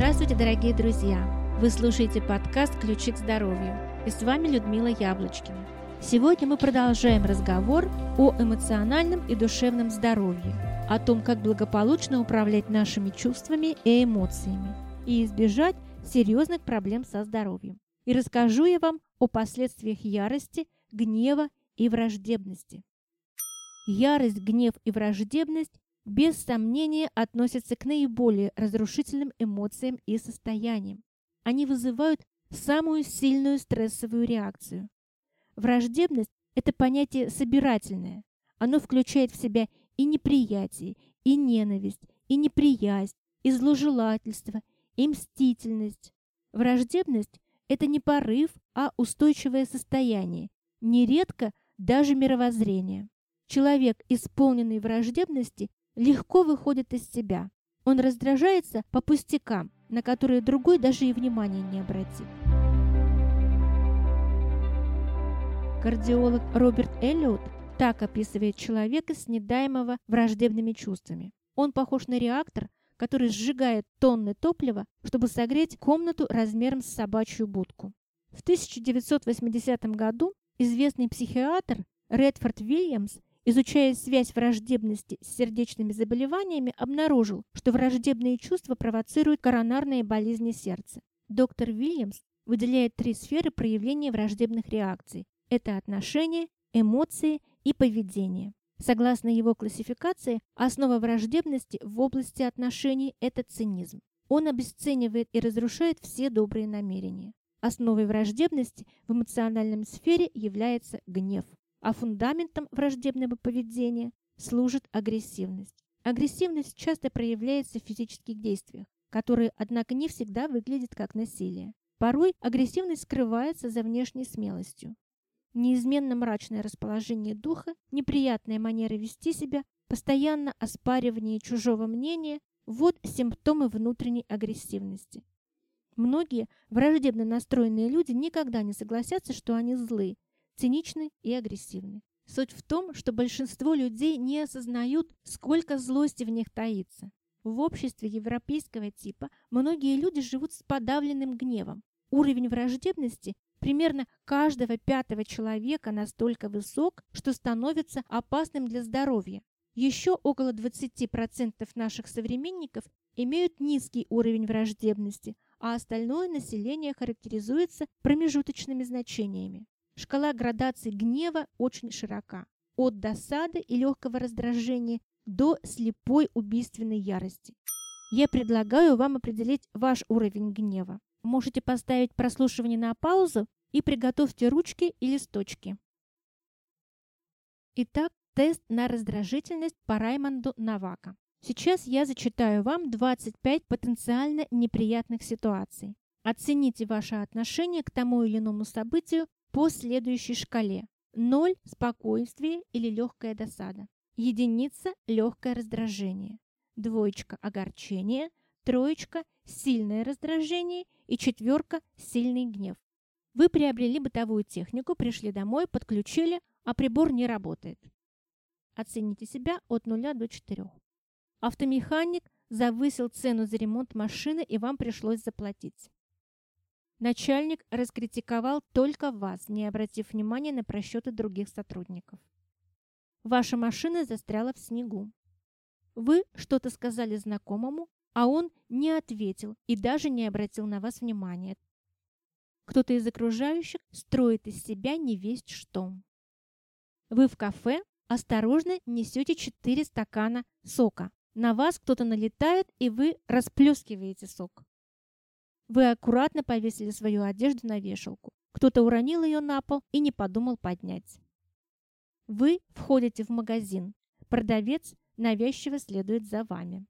Здравствуйте, дорогие друзья! Вы слушаете подкаст «Ключи к здоровью» и с вами Людмила Яблочкина. Сегодня мы продолжаем разговор о эмоциональном и душевном здоровье, о том, как благополучно управлять нашими чувствами и эмоциями и избежать серьезных проблем со здоровьем. И расскажу я вам о последствиях ярости, гнева и враждебности. Ярость, гнев и враждебность без сомнения относятся к наиболее разрушительным эмоциям и состояниям. Они вызывают самую сильную стрессовую реакцию. Враждебность – это понятие собирательное. Оно включает в себя и неприятие, и ненависть, и неприязнь, и зложелательство, и мстительность. Враждебность – это не порыв, а устойчивое состояние, нередко даже мировоззрение. Человек, исполненный враждебности, легко выходит из себя. Он раздражается по пустякам, на которые другой даже и внимания не обратит. Кардиолог Роберт Эллиот так описывает человека, снедаемого враждебными чувствами. Он похож на реактор, который сжигает тонны топлива, чтобы согреть комнату размером с собачью будку. В 1980 году известный психиатр Редфорд Вильямс изучая связь враждебности с сердечными заболеваниями, обнаружил, что враждебные чувства провоцируют коронарные болезни сердца. Доктор Вильямс выделяет три сферы проявления враждебных реакций. Это отношения, эмоции и поведение. Согласно его классификации, основа враждебности в области отношений – это цинизм. Он обесценивает и разрушает все добрые намерения. Основой враждебности в эмоциональном сфере является гнев а фундаментом враждебного поведения служит агрессивность. Агрессивность часто проявляется в физических действиях, которые, однако, не всегда выглядят как насилие. Порой агрессивность скрывается за внешней смелостью. Неизменно мрачное расположение духа, неприятная манера вести себя, постоянно оспаривание чужого мнения – вот симптомы внутренней агрессивности. Многие враждебно настроенные люди никогда не согласятся, что они злы, циничны и агрессивны. Суть в том, что большинство людей не осознают, сколько злости в них таится. В обществе европейского типа многие люди живут с подавленным гневом. Уровень враждебности примерно каждого пятого человека настолько высок, что становится опасным для здоровья. Еще около 20% наших современников имеют низкий уровень враждебности, а остальное население характеризуется промежуточными значениями. Шкала градации гнева очень широка. От досады и легкого раздражения до слепой убийственной ярости. Я предлагаю вам определить ваш уровень гнева. Можете поставить прослушивание на паузу и приготовьте ручки и листочки. Итак, тест на раздражительность по Раймонду Навака. Сейчас я зачитаю вам 25 потенциально неприятных ситуаций. Оцените ваше отношение к тому или иному событию по следующей шкале. 0 – спокойствие или легкая досада. Единица – легкое раздражение. Двоечка – огорчение. Троечка – сильное раздражение. И четверка – сильный гнев. Вы приобрели бытовую технику, пришли домой, подключили, а прибор не работает. Оцените себя от 0 до 4. Автомеханик завысил цену за ремонт машины и вам пришлось заплатить. Начальник раскритиковал только вас, не обратив внимания на просчеты других сотрудников. Ваша машина застряла в снегу. Вы что-то сказали знакомому, а он не ответил и даже не обратил на вас внимания. Кто-то из окружающих строит из себя невесть что. Вы в кафе осторожно несете 4 стакана сока. На вас кто-то налетает, и вы расплескиваете сок. Вы аккуратно повесили свою одежду на вешалку. Кто-то уронил ее на пол и не подумал поднять. Вы входите в магазин. Продавец навязчиво следует за вами.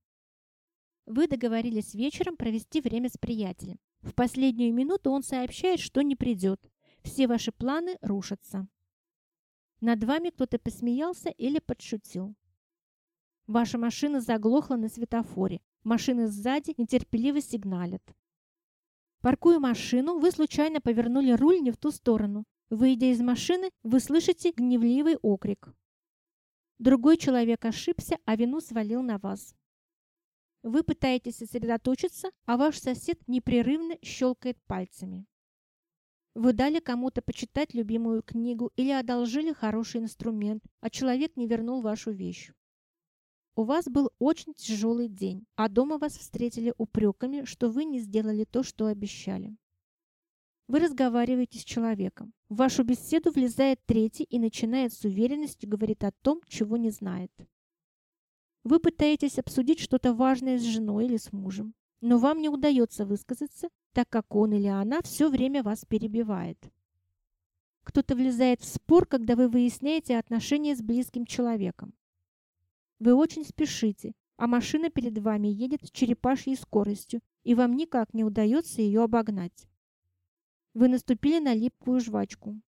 Вы договорились вечером провести время с приятелем. В последнюю минуту он сообщает, что не придет. Все ваши планы рушатся. Над вами кто-то посмеялся или подшутил. Ваша машина заглохла на светофоре. Машины сзади нетерпеливо сигналят. Паркуя машину, вы случайно повернули руль не в ту сторону. Выйдя из машины, вы слышите гневливый окрик. Другой человек ошибся, а вину свалил на вас. Вы пытаетесь сосредоточиться, а ваш сосед непрерывно щелкает пальцами. Вы дали кому-то почитать любимую книгу или одолжили хороший инструмент, а человек не вернул вашу вещь. У вас был очень тяжелый день, а дома вас встретили упреками, что вы не сделали то, что обещали. Вы разговариваете с человеком. В вашу беседу влезает третий и начинает с уверенностью говорить о том, чего не знает. Вы пытаетесь обсудить что-то важное с женой или с мужем, но вам не удается высказаться, так как он или она все время вас перебивает. Кто-то влезает в спор, когда вы выясняете отношения с близким человеком. Вы очень спешите, а машина перед вами едет с черепашьей скоростью, и вам никак не удается ее обогнать. Вы наступили на липкую жвачку.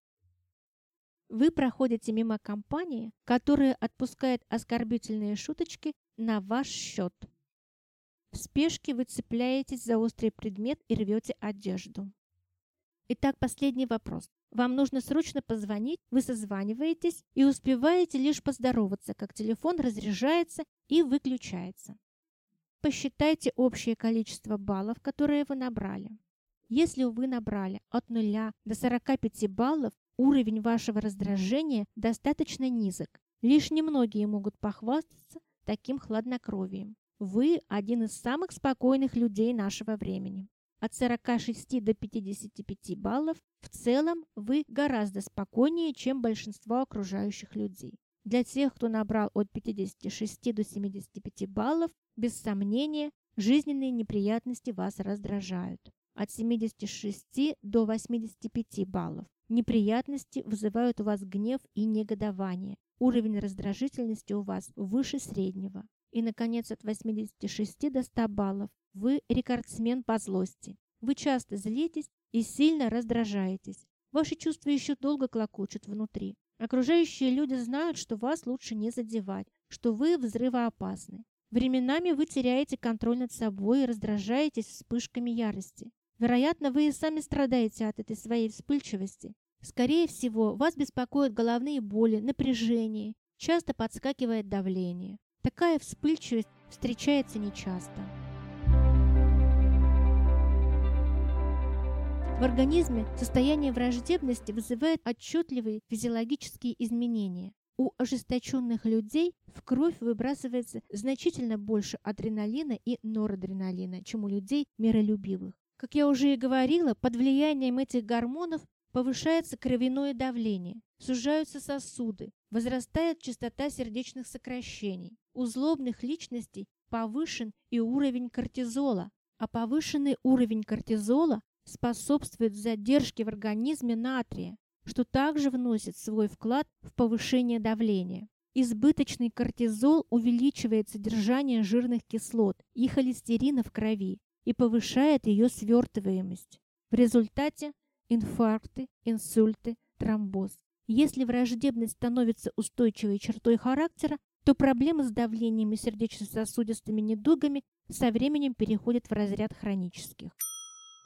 Вы проходите мимо компании, которая отпускает оскорбительные шуточки на ваш счет. В спешке вы цепляетесь за острый предмет и рвете одежду. Итак, последний вопрос. Вам нужно срочно позвонить, вы созваниваетесь и успеваете лишь поздороваться, как телефон разряжается и выключается. Посчитайте общее количество баллов, которые вы набрали. Если вы набрали от 0 до 45 баллов, уровень вашего раздражения достаточно низок. Лишь немногие могут похвастаться таким хладнокровием. Вы один из самых спокойных людей нашего времени. От 46 до 55 баллов в целом вы гораздо спокойнее, чем большинство окружающих людей. Для тех, кто набрал от 56 до 75 баллов, без сомнения, жизненные неприятности вас раздражают. От 76 до 85 баллов. Неприятности вызывают у вас гнев и негодование. Уровень раздражительности у вас выше среднего. И, наконец, от 86 до 100 баллов вы рекордсмен по злости. Вы часто злитесь и сильно раздражаетесь. Ваши чувства еще долго клокочут внутри. Окружающие люди знают, что вас лучше не задевать, что вы взрывоопасны. Временами вы теряете контроль над собой и раздражаетесь вспышками ярости. Вероятно, вы и сами страдаете от этой своей вспыльчивости. Скорее всего, вас беспокоят головные боли, напряжение, часто подскакивает давление. Такая вспыльчивость встречается нечасто. В организме состояние враждебности вызывает отчетливые физиологические изменения. У ожесточенных людей в кровь выбрасывается значительно больше адреналина и норадреналина, чем у людей миролюбивых. Как я уже и говорила, под влиянием этих гормонов повышается кровяное давление, сужаются сосуды, возрастает частота сердечных сокращений. У злобных личностей повышен и уровень кортизола, а повышенный уровень кортизола способствует задержке в организме натрия, что также вносит свой вклад в повышение давления. Избыточный кортизол увеличивает содержание жирных кислот и холестерина в крови и повышает ее свертываемость. В результате инфаркты, инсульты, тромбоз. Если враждебность становится устойчивой чертой характера, то проблемы с давлением и сердечно-сосудистыми недугами со временем переходят в разряд хронических.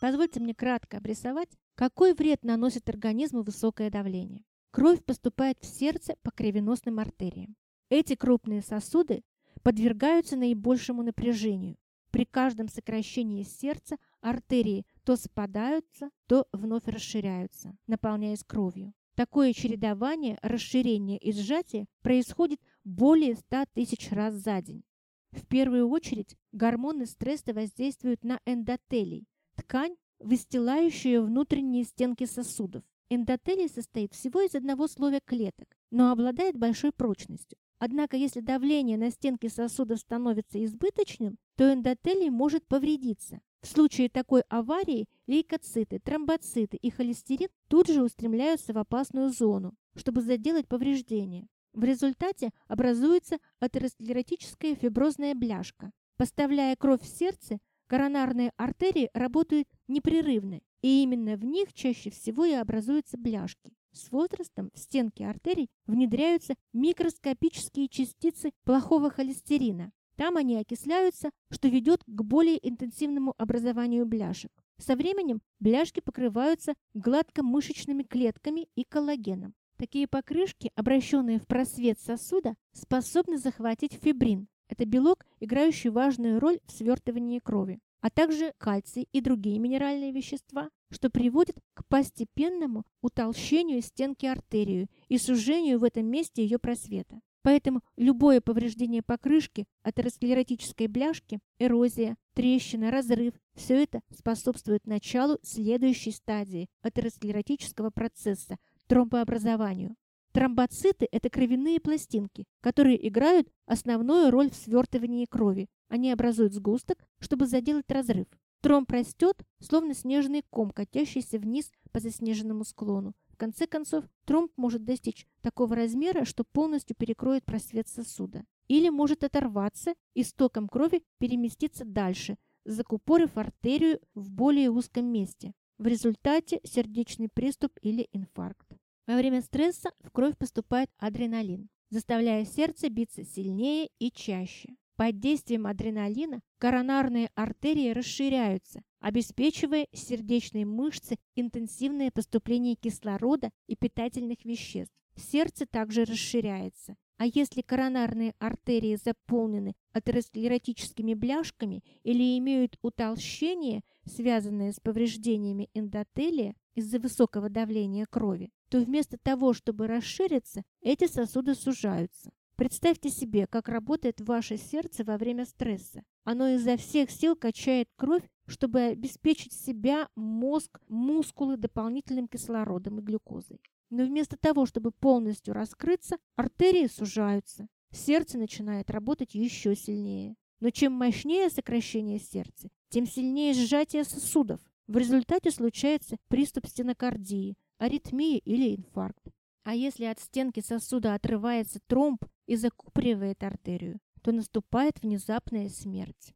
Позвольте мне кратко обрисовать, какой вред наносит организму высокое давление. Кровь поступает в сердце по кровеносным артериям. Эти крупные сосуды подвергаются наибольшему напряжению. При каждом сокращении сердца артерии то спадаются, то вновь расширяются, наполняясь кровью. Такое чередование расширения и сжатия происходит более 100 тысяч раз за день. В первую очередь гормоны стресса воздействуют на эндотелий, ткань, выстилающую внутренние стенки сосудов. Эндотелий состоит всего из одного слоя клеток, но обладает большой прочностью. Однако, если давление на стенки сосудов становится избыточным, то эндотелий может повредиться. В случае такой аварии лейкоциты, тромбоциты и холестерин тут же устремляются в опасную зону, чтобы заделать повреждения. В результате образуется атеросклеротическая фиброзная бляшка. Поставляя кровь в сердце, коронарные артерии работают непрерывно, и именно в них чаще всего и образуются бляшки. С возрастом в стенки артерий внедряются микроскопические частицы плохого холестерина, там они окисляются, что ведет к более интенсивному образованию бляшек. Со временем бляшки покрываются гладкомышечными клетками и коллагеном. Такие покрышки, обращенные в просвет сосуда, способны захватить фибрин, Это белок, играющий важную роль в свертывании крови, а также кальций и другие минеральные вещества, что приводит к постепенному утолщению стенки артерии и сужению в этом месте ее просвета. Поэтому любое повреждение покрышки, атеросклеротической бляшки, эрозия, трещина, разрыв – все это способствует началу следующей стадии атеросклеротического процесса – тромбообразованию. Тромбоциты – это кровяные пластинки, которые играют основную роль в свертывании крови. Они образуют сгусток, чтобы заделать разрыв. Тромб растет, словно снежный ком, катящийся вниз по заснеженному склону. В конце концов, тромб может достичь такого размера, что полностью перекроет просвет сосуда. Или может оторваться и с током крови переместиться дальше, закупорив артерию в более узком месте. В результате сердечный приступ или инфаркт. Во время стресса в кровь поступает адреналин, заставляя сердце биться сильнее и чаще. Под действием адреналина коронарные артерии расширяются, обеспечивая сердечной мышце интенсивное поступление кислорода и питательных веществ. Сердце также расширяется. А если коронарные артерии заполнены атеросклеротическими бляшками или имеют утолщение, связанное с повреждениями эндотелия из-за высокого давления крови, то вместо того, чтобы расшириться, эти сосуды сужаются. Представьте себе, как работает ваше сердце во время стресса. Оно изо всех сил качает кровь, чтобы обеспечить себя, мозг, мускулы дополнительным кислородом и глюкозой. Но вместо того, чтобы полностью раскрыться, артерии сужаются. Сердце начинает работать еще сильнее. Но чем мощнее сокращение сердца, тем сильнее сжатие сосудов. В результате случается приступ стенокардии, аритмии или инфаркт. А если от стенки сосуда отрывается тромб и закупоривает артерию, то наступает внезапная смерть.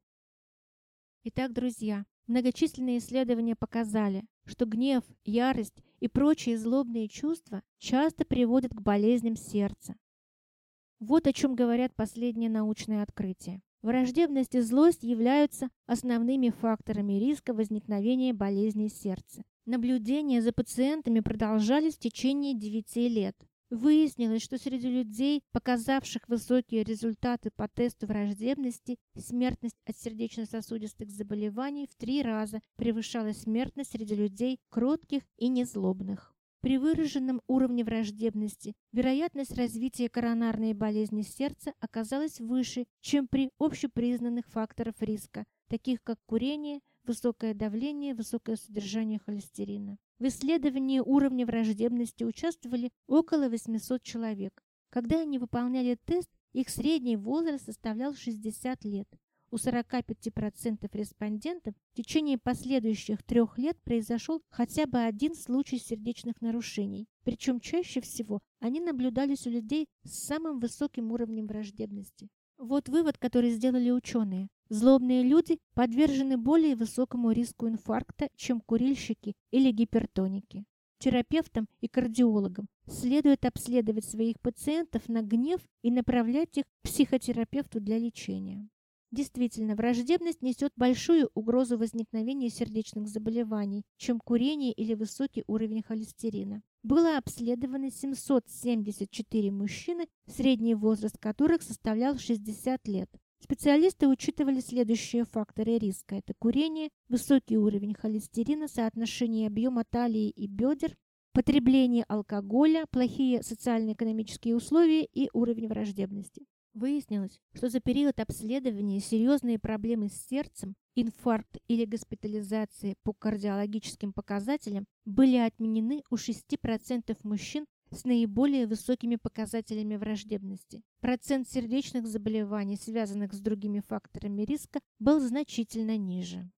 Итак, друзья, многочисленные исследования показали, что гнев, ярость и прочие злобные чувства часто приводят к болезням сердца. Вот о чем говорят последние научные открытия. Враждебность и злость являются основными факторами риска возникновения болезней сердца. Наблюдения за пациентами продолжались в течение 9 лет. Выяснилось, что среди людей, показавших высокие результаты по тесту враждебности, смертность от сердечно-сосудистых заболеваний в три раза превышала смертность среди людей кротких и незлобных. При выраженном уровне враждебности вероятность развития коронарной болезни сердца оказалась выше, чем при общепризнанных факторах риска, таких как курение, высокое давление, высокое содержание холестерина. В исследовании уровня враждебности участвовали около 800 человек. Когда они выполняли тест, их средний возраст составлял 60 лет. У 45% респондентов в течение последующих трех лет произошел хотя бы один случай сердечных нарушений. Причем чаще всего они наблюдались у людей с самым высоким уровнем враждебности. Вот вывод, который сделали ученые. Злобные люди подвержены более высокому риску инфаркта, чем курильщики или гипертоники. Терапевтам и кардиологам следует обследовать своих пациентов на гнев и направлять их к психотерапевту для лечения. Действительно, враждебность несет большую угрозу возникновения сердечных заболеваний, чем курение или высокий уровень холестерина. Было обследовано 774 мужчины, средний возраст которых составлял 60 лет. Специалисты учитывали следующие факторы риска. Это курение, высокий уровень холестерина, соотношение объема талии и бедер, потребление алкоголя, плохие социально-экономические условия и уровень враждебности. Выяснилось, что за период обследования серьезные проблемы с сердцем, инфаркт или госпитализация по кардиологическим показателям были отменены у 6% мужчин с наиболее высокими показателями враждебности. Процент сердечных заболеваний, связанных с другими факторами риска, был значительно ниже.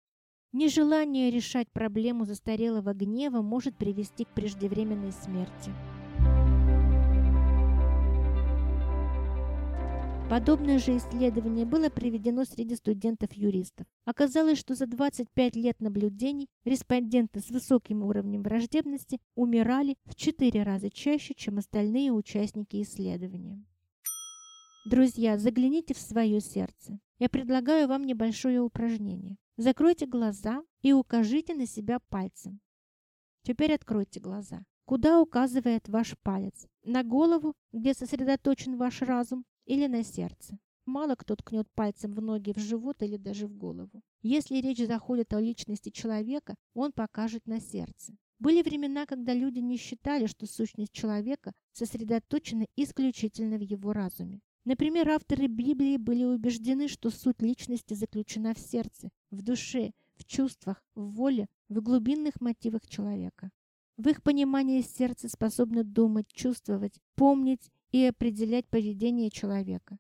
Нежелание решать проблему застарелого гнева может привести к преждевременной смерти. Подобное же исследование было проведено среди студентов-юристов. Оказалось, что за 25 лет наблюдений респонденты с высоким уровнем враждебности умирали в 4 раза чаще, чем остальные участники исследования. Друзья, загляните в свое сердце. Я предлагаю вам небольшое упражнение. Закройте глаза и укажите на себя пальцем. Теперь откройте глаза. Куда указывает ваш палец? На голову, где сосредоточен ваш разум, или на сердце. Мало кто ткнет пальцем в ноги, в живот или даже в голову. Если речь заходит о личности человека, он покажет на сердце. Были времена, когда люди не считали, что сущность человека сосредоточена исключительно в его разуме. Например, авторы Библии были убеждены, что суть личности заключена в сердце, в душе, в чувствах, в воле, в глубинных мотивах человека. В их понимании сердце способно думать, чувствовать, помнить и определять поведение человека.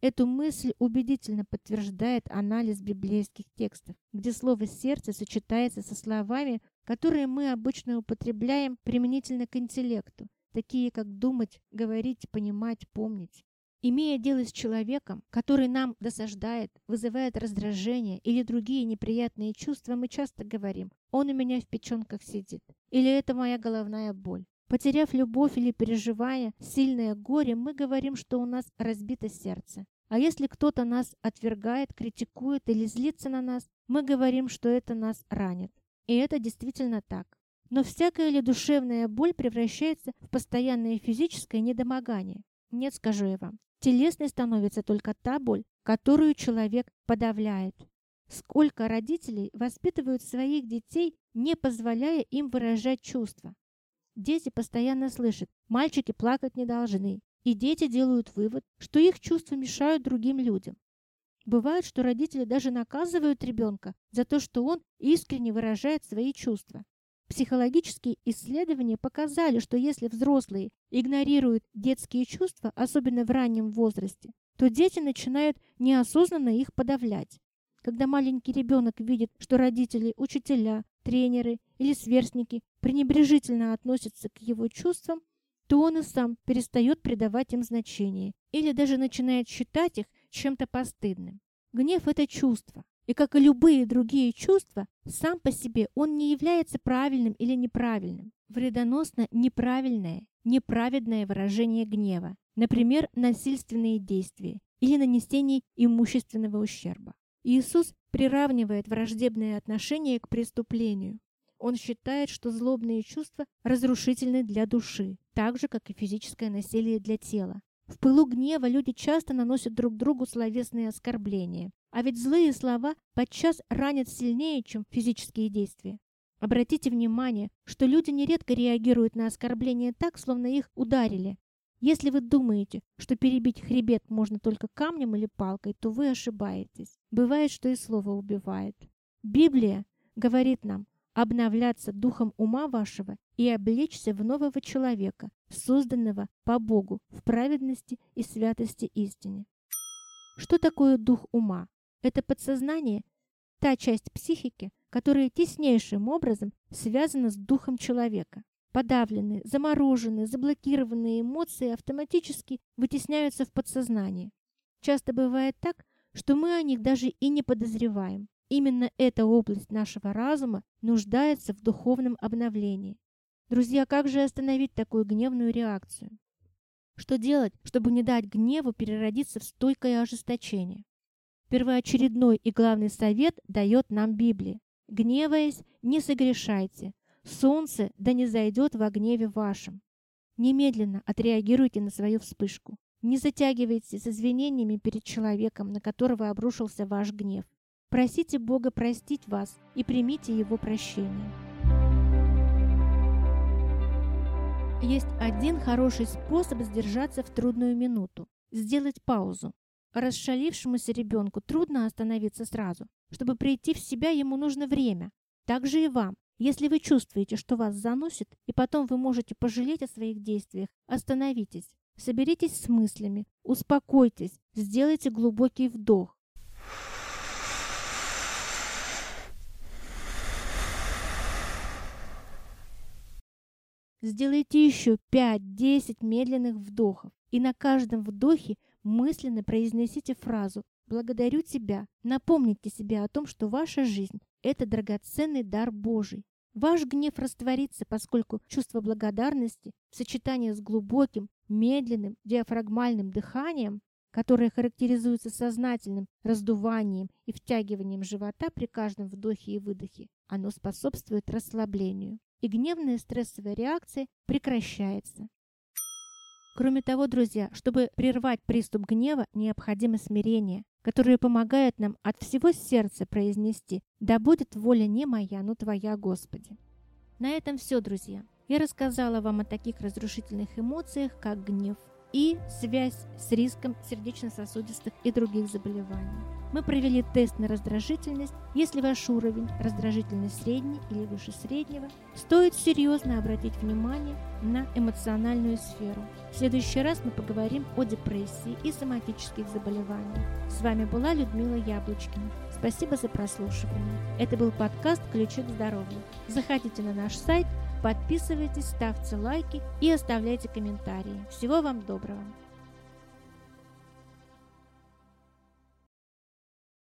Эту мысль убедительно подтверждает анализ библейских текстов, где слово «сердце» сочетается со словами, которые мы обычно употребляем применительно к интеллекту, такие как думать, говорить, понимать, помнить. Имея дело с человеком, который нам досаждает, вызывает раздражение или другие неприятные чувства, мы часто говорим «он у меня в печенках сидит» или «это моя головная боль». Потеряв любовь или переживая сильное горе, мы говорим, что у нас разбито сердце. А если кто-то нас отвергает, критикует или злится на нас, мы говорим, что это нас ранит. И это действительно так. Но всякая ли душевная боль превращается в постоянное физическое недомогание? Нет, скажу я вам. Телесной становится только та боль, которую человек подавляет. Сколько родителей воспитывают своих детей, не позволяя им выражать чувства. Дети постоянно слышат, мальчики плакать не должны, и дети делают вывод, что их чувства мешают другим людям. Бывает, что родители даже наказывают ребенка за то, что он искренне выражает свои чувства. Психологические исследования показали, что если взрослые игнорируют детские чувства, особенно в раннем возрасте, то дети начинают неосознанно их подавлять. Когда маленький ребенок видит, что родители, учителя, тренеры или сверстники пренебрежительно относятся к его чувствам, то он и сам перестает придавать им значение или даже начинает считать их чем-то постыдным. Гнев – это чувство, и, как и любые другие чувства, сам по себе он не является правильным или неправильным. Вредоносно неправильное, неправедное выражение гнева, например, насильственные действия или нанесение имущественного ущерба. Иисус приравнивает враждебное отношение к преступлению. Он считает, что злобные чувства разрушительны для души, так же, как и физическое насилие для тела. В пылу гнева люди часто наносят друг другу словесные оскорбления, а ведь злые слова подчас ранят сильнее, чем физические действия. Обратите внимание, что люди нередко реагируют на оскорбления так, словно их ударили. Если вы думаете, что перебить хребет можно только камнем или палкой, то вы ошибаетесь. Бывает, что и слово убивает. Библия говорит нам обновляться духом ума вашего и облечься в нового человека, созданного по Богу в праведности и святости истине. Что такое дух ума? Это подсознание – та часть психики, которая теснейшим образом связана с духом человека. Подавленные, замороженные, заблокированные эмоции автоматически вытесняются в подсознание. Часто бывает так, что мы о них даже и не подозреваем. Именно эта область нашего разума нуждается в духовном обновлении. Друзья, как же остановить такую гневную реакцию? Что делать, чтобы не дать гневу переродиться в стойкое ожесточение? Первоочередной и главный совет дает нам Библия. Гневаясь, не согрешайте. Солнце да не зайдет во гневе вашем. Немедленно отреагируйте на свою вспышку. Не затягивайте с извинениями перед человеком, на которого обрушился ваш гнев. Просите Бога простить вас и примите Его прощение. Есть один хороший способ сдержаться в трудную минуту – сделать паузу. Расшалившемуся ребенку трудно остановиться сразу. Чтобы прийти в себя, ему нужно время. Так же и вам. Если вы чувствуете, что вас заносит, и потом вы можете пожалеть о своих действиях, остановитесь. Соберитесь с мыслями, успокойтесь, сделайте глубокий вдох. Сделайте еще 5-10 медленных вдохов, и на каждом вдохе мысленно произнесите фразу «Благодарю тебя». Напомните себе о том, что ваша жизнь – это драгоценный дар Божий. Ваш гнев растворится, поскольку чувство благодарности в сочетании с глубоким, медленным, диафрагмальным дыханием, которое характеризуется сознательным раздуванием и втягиванием живота при каждом вдохе и выдохе, оно способствует расслаблению, и гневная стрессовая реакция прекращается. Кроме того, друзья, чтобы прервать приступ гнева, необходимо смирение, которое помогает нам от всего сердца произнести «Да будет воля не моя, но Твоя, Господи». На этом все, друзья. Я рассказала вам о таких разрушительных эмоциях, как гнев, и связь с риском сердечно-сосудистых и других заболеваний. Мы провели тест на раздражительность. Если ваш уровень раздражительность средний или выше среднего, стоит серьезно обратить внимание на эмоциональную сферу. В следующий раз мы поговорим о депрессии и соматических заболеваниях. С вами была Людмила Яблочкина. Спасибо за прослушивание. Это был подкаст «Ключи к здоровью». Заходите на наш сайт – Подписывайтесь, ставьте лайки и оставляйте комментарии. Всего вам доброго!